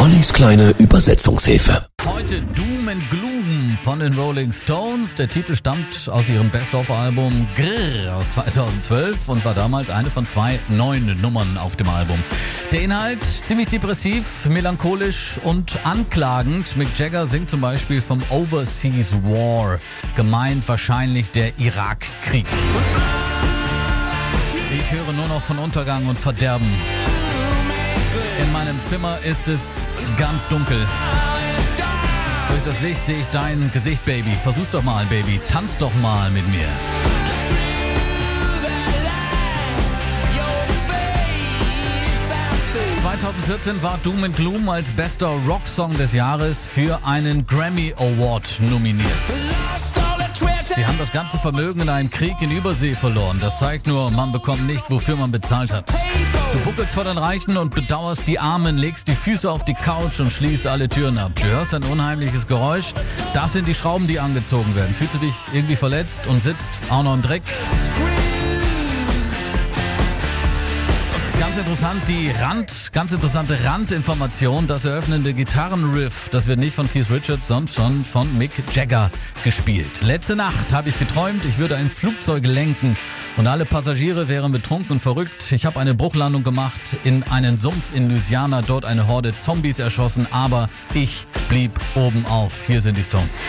Ollis kleine Übersetzungshilfe. Heute Doom and Gloom von den Rolling Stones. Der Titel stammt aus ihrem Best-of-Album Grrr aus 2012 und war damals eine von zwei neuen Nummern auf dem Album. Der Inhalt ziemlich depressiv, melancholisch und anklagend. Mick Jagger singt zum Beispiel vom Overseas War, gemeint wahrscheinlich der Irakkrieg. Ich höre nur noch von Untergang und Verderben. Zimmer ist es ganz dunkel. Durch das Licht sehe ich dein Gesicht, Baby. Versuch's doch mal, Baby. Tanz doch mal mit mir. ...2014 war Doom and Gloom als bester Rocksong des Jahres für einen Grammy Award nominiert. Sie haben das ganze Vermögen in einem Krieg in Übersee verloren. Das zeigt nur, man bekommt nicht, wofür man bezahlt hat. Du buckelst vor den Reichen und bedauerst die Armen, legst die Füße auf die Couch und schließt alle Türen ab. Du hörst ein unheimliches Geräusch. Das sind die Schrauben, die angezogen werden. Fühlst du dich irgendwie verletzt und sitzt auch noch im Dreck? Ganz interessant, die Rand, ganz interessante Randinformation, das eröffnende Gitarrenriff, das wird nicht von Keith Richards, sondern von Mick Jagger gespielt. Letzte Nacht habe ich geträumt, ich würde ein Flugzeug lenken und alle Passagiere wären betrunken und verrückt. Ich habe eine Bruchlandung gemacht in einen Sumpf in Louisiana, dort eine Horde Zombies erschossen, aber ich blieb oben auf. Hier sind die Stones.